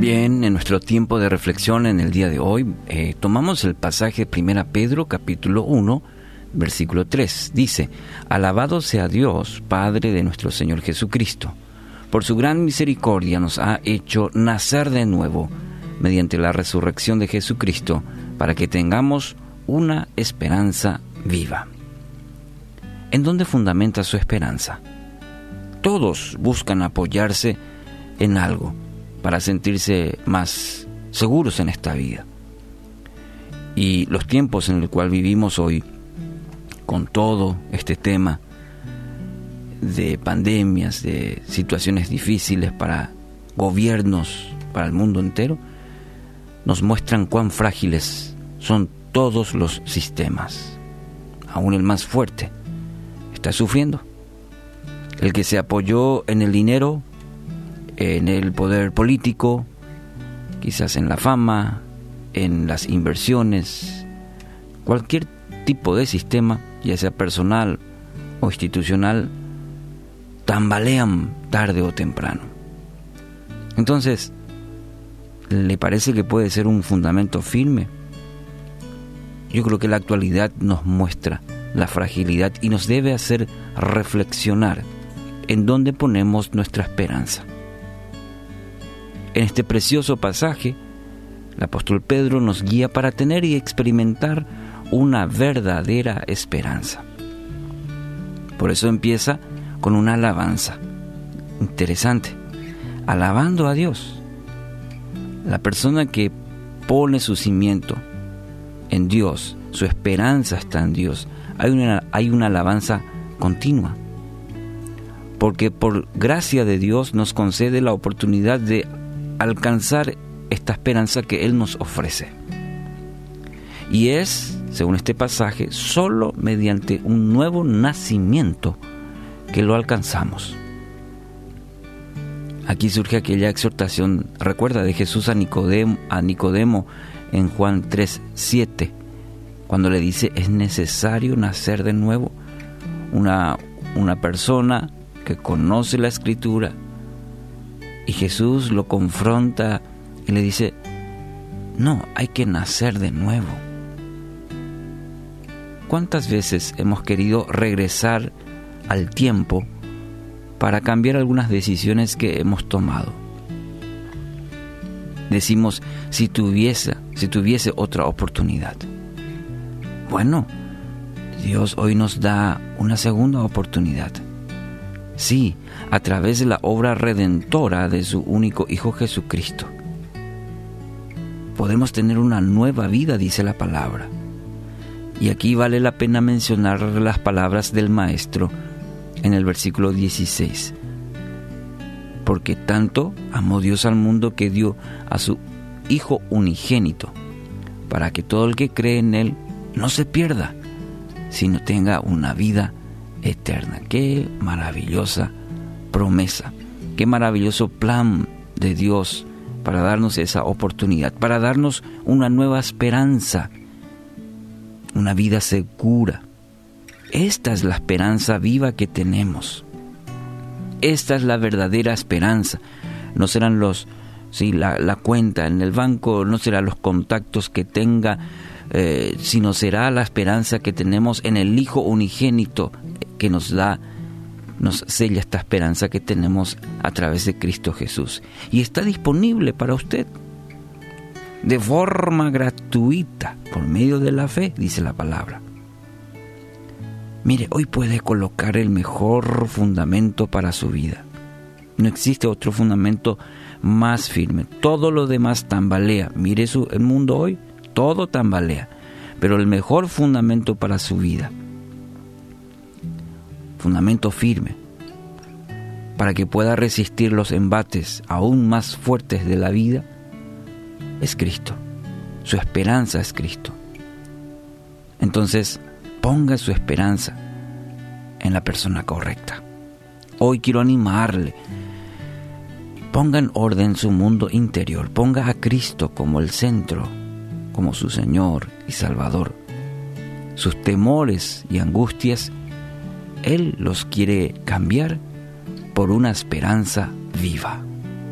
nuestro tiempo de reflexión en el día de hoy, eh, tomamos el pasaje 1 Pedro capítulo 1, versículo 3. Dice, Alabado sea Dios, Padre de nuestro Señor Jesucristo. Por su gran misericordia nos ha hecho nacer de nuevo mediante la resurrección de Jesucristo para que tengamos una esperanza viva. ¿En dónde fundamenta su esperanza? Todos buscan apoyarse en algo para sentirse más seguros en esta vida. Y los tiempos en el cual vivimos hoy, con todo este tema de pandemias, de situaciones difíciles para gobiernos, para el mundo entero, nos muestran cuán frágiles son todos los sistemas. Aún el más fuerte está sufriendo. El que se apoyó en el dinero en el poder político, quizás en la fama, en las inversiones, cualquier tipo de sistema, ya sea personal o institucional, tambalean tarde o temprano. Entonces, ¿le parece que puede ser un fundamento firme? Yo creo que la actualidad nos muestra la fragilidad y nos debe hacer reflexionar en dónde ponemos nuestra esperanza. En este precioso pasaje, el apóstol Pedro nos guía para tener y experimentar una verdadera esperanza. Por eso empieza con una alabanza. Interesante. Alabando a Dios. La persona que pone su cimiento en Dios, su esperanza está en Dios, hay una, hay una alabanza continua. Porque por gracia de Dios nos concede la oportunidad de alcanzar esta esperanza que Él nos ofrece. Y es, según este pasaje, solo mediante un nuevo nacimiento que lo alcanzamos. Aquí surge aquella exhortación, recuerda, de Jesús a Nicodemo, a Nicodemo en Juan 3, 7, cuando le dice, es necesario nacer de nuevo. Una, una persona que conoce la escritura, y Jesús lo confronta y le dice, no, hay que nacer de nuevo. ¿Cuántas veces hemos querido regresar al tiempo para cambiar algunas decisiones que hemos tomado? Decimos, si tuviese, si tuviese otra oportunidad. Bueno, Dios hoy nos da una segunda oportunidad. Sí, a través de la obra redentora de su único Hijo Jesucristo. Podemos tener una nueva vida, dice la palabra. Y aquí vale la pena mencionar las palabras del Maestro en el versículo 16. Porque tanto amó Dios al mundo que dio a su Hijo unigénito, para que todo el que cree en Él no se pierda, sino tenga una vida eterna. Qué maravillosa promesa. Qué maravilloso plan de Dios para darnos esa oportunidad, para darnos una nueva esperanza, una vida segura. Esta es la esperanza viva que tenemos. Esta es la verdadera esperanza. No serán los, sí, la, la cuenta en el banco, no serán los contactos que tenga, eh, sino será la esperanza que tenemos en el Hijo unigénito que nos da nos sella esta esperanza que tenemos a través de Cristo Jesús. Y está disponible para usted de forma gratuita, por medio de la fe, dice la palabra. Mire, hoy puede colocar el mejor fundamento para su vida. No existe otro fundamento más firme. Todo lo demás tambalea. Mire su, el mundo hoy, todo tambalea. Pero el mejor fundamento para su vida fundamento firme, para que pueda resistir los embates aún más fuertes de la vida, es Cristo. Su esperanza es Cristo. Entonces, ponga su esperanza en la persona correcta. Hoy quiero animarle. Ponga en orden su mundo interior. Ponga a Cristo como el centro, como su Señor y Salvador. Sus temores y angustias él los quiere cambiar por una esperanza viva.